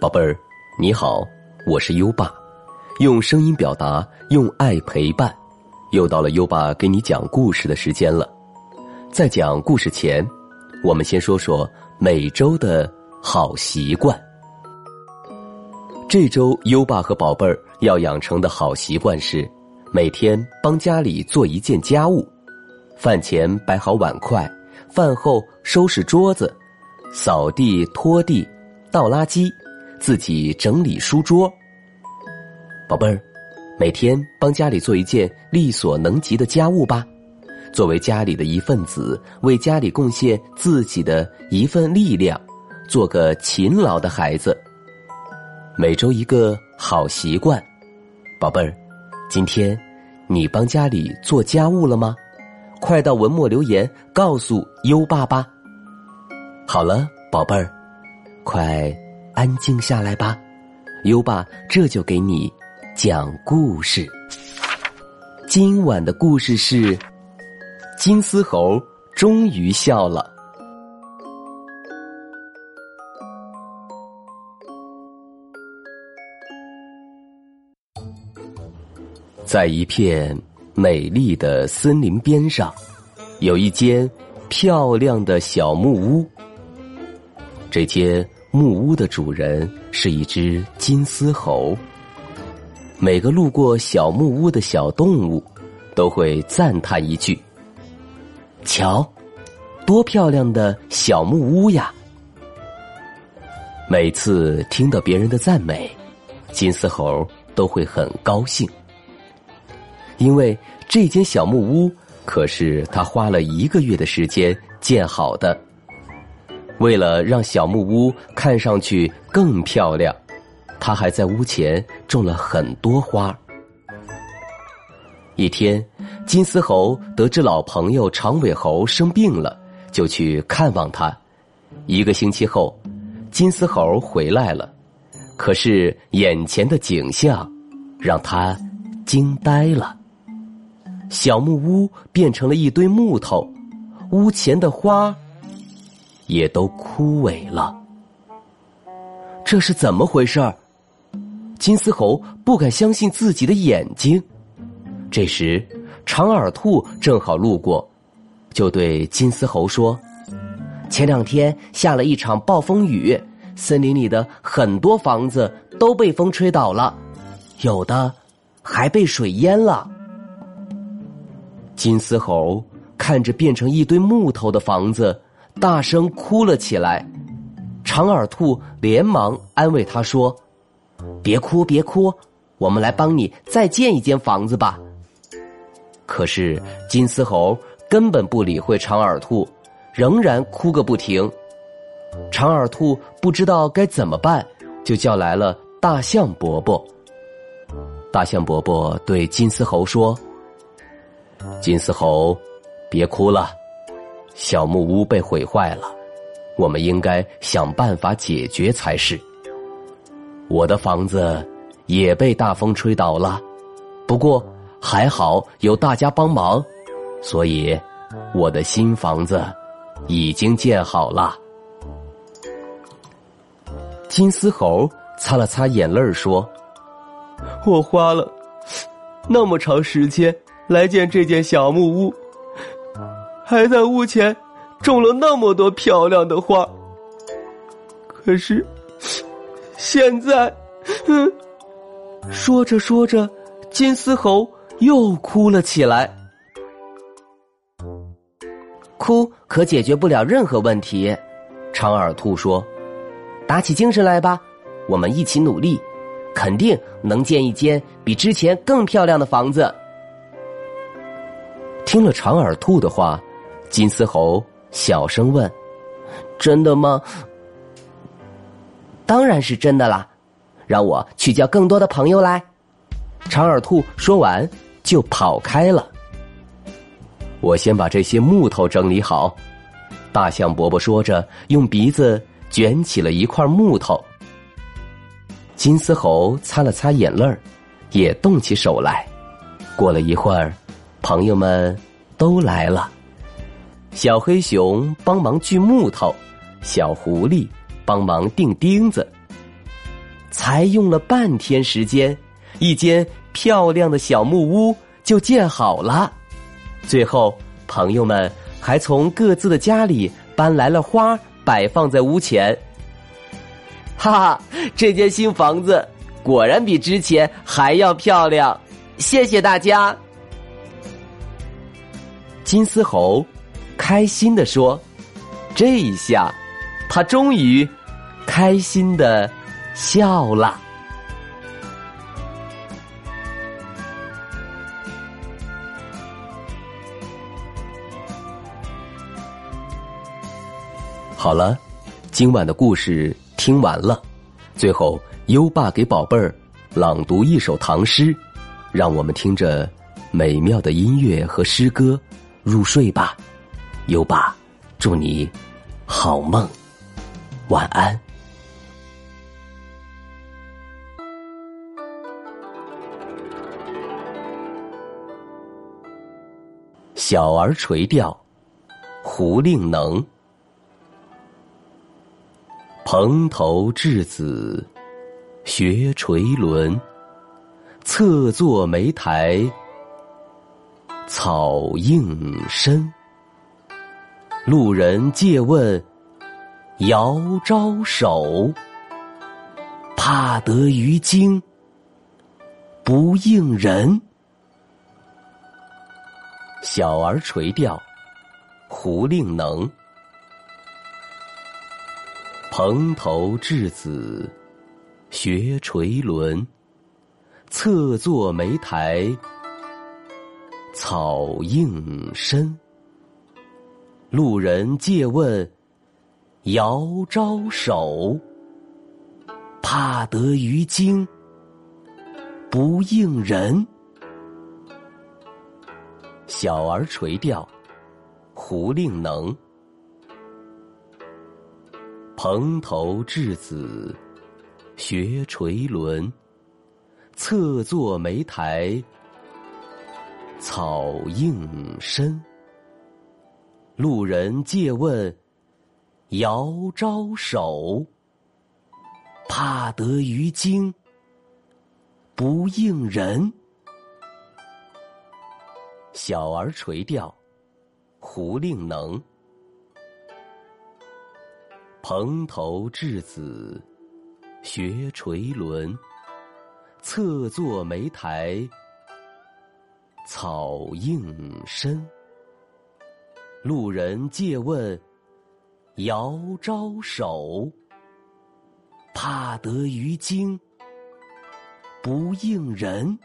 宝贝儿，你好，我是优爸，用声音表达，用爱陪伴，又到了优爸给你讲故事的时间了。在讲故事前，我们先说说每周的好习惯。这周优爸和宝贝儿要养成的好习惯是，每天帮家里做一件家务，饭前摆好碗筷，饭后收拾桌子，扫地拖地，倒垃圾。自己整理书桌，宝贝儿，每天帮家里做一件力所能及的家务吧。作为家里的一份子，为家里贡献自己的一份力量，做个勤劳的孩子。每周一个好习惯，宝贝儿，今天你帮家里做家务了吗？快到文末留言告诉优爸吧。好了，宝贝儿，快。安静下来吧，优爸这就给你讲故事。今晚的故事是：金丝猴终于笑了。在一片美丽的森林边上，有一间漂亮的小木屋。这间。木屋的主人是一只金丝猴。每个路过小木屋的小动物，都会赞叹一句：“瞧，多漂亮的小木屋呀！”每次听到别人的赞美，金丝猴都会很高兴，因为这间小木屋可是他花了一个月的时间建好的。为了让小木屋看上去更漂亮，他还在屋前种了很多花。一天，金丝猴得知老朋友长尾猴生病了，就去看望他。一个星期后，金丝猴回来了，可是眼前的景象让他惊呆了：小木屋变成了一堆木头，屋前的花。也都枯萎了，这是怎么回事儿？金丝猴不敢相信自己的眼睛。这时，长耳兔正好路过，就对金丝猴说：“前两天下了一场暴风雨，森林里的很多房子都被风吹倒了，有的还被水淹了。”金丝猴看着变成一堆木头的房子。大声哭了起来，长耳兔连忙安慰他说：“别哭，别哭，我们来帮你再建一间房子吧。”可是金丝猴根本不理会长耳兔，仍然哭个不停。长耳兔不知道该怎么办，就叫来了大象伯伯。大象伯伯对金丝猴说：“金丝猴，别哭了。”小木屋被毁坏了，我们应该想办法解决才是。我的房子也被大风吹倒了，不过还好有大家帮忙，所以我的新房子已经建好了。金丝猴擦了擦眼泪说：“我花了那么长时间来建这间小木屋。”还在屋前种了那么多漂亮的花，可是现在，嗯，说着说着，金丝猴又哭了起来。哭可解决不了任何问题，长耳兔说：“打起精神来吧，我们一起努力，肯定能建一间比之前更漂亮的房子。”听了长耳兔的话。金丝猴小声问：“真的吗？”“当然是真的啦！”让我去叫更多的朋友来。长耳兔说完就跑开了。我先把这些木头整理好。大象伯伯说着，用鼻子卷起了一块木头。金丝猴擦了擦眼泪儿，也动起手来。过了一会儿，朋友们都来了。小黑熊帮忙锯木头，小狐狸帮忙钉钉子，才用了半天时间，一间漂亮的小木屋就建好了。最后，朋友们还从各自的家里搬来了花，摆放在屋前。哈哈，这间新房子果然比之前还要漂亮！谢谢大家。金丝猴开心的说：“这一下，他终于开心的笑了。”好了，今晚的故事。听完了，最后优爸给宝贝儿朗读一首唐诗，让我们听着美妙的音乐和诗歌入睡吧。优爸，祝你好梦，晚安。小儿垂钓，胡令能。蓬头稚子学垂纶，侧坐莓苔草映身。路人借问遥招手，怕得鱼惊不应人。小儿垂钓，胡令能。蓬头稚子学垂纶，侧坐莓苔草映身。路人借问遥招手，怕得鱼惊不应人。小儿垂钓，胡令能。蓬头稚子学垂纶，侧坐莓苔草映身。路人借问遥招手，怕得鱼惊不应人。小儿垂钓，胡令能。蓬头稚子学垂纶，侧坐莓苔草映身。路人借问遥招手，怕得鱼惊不应人。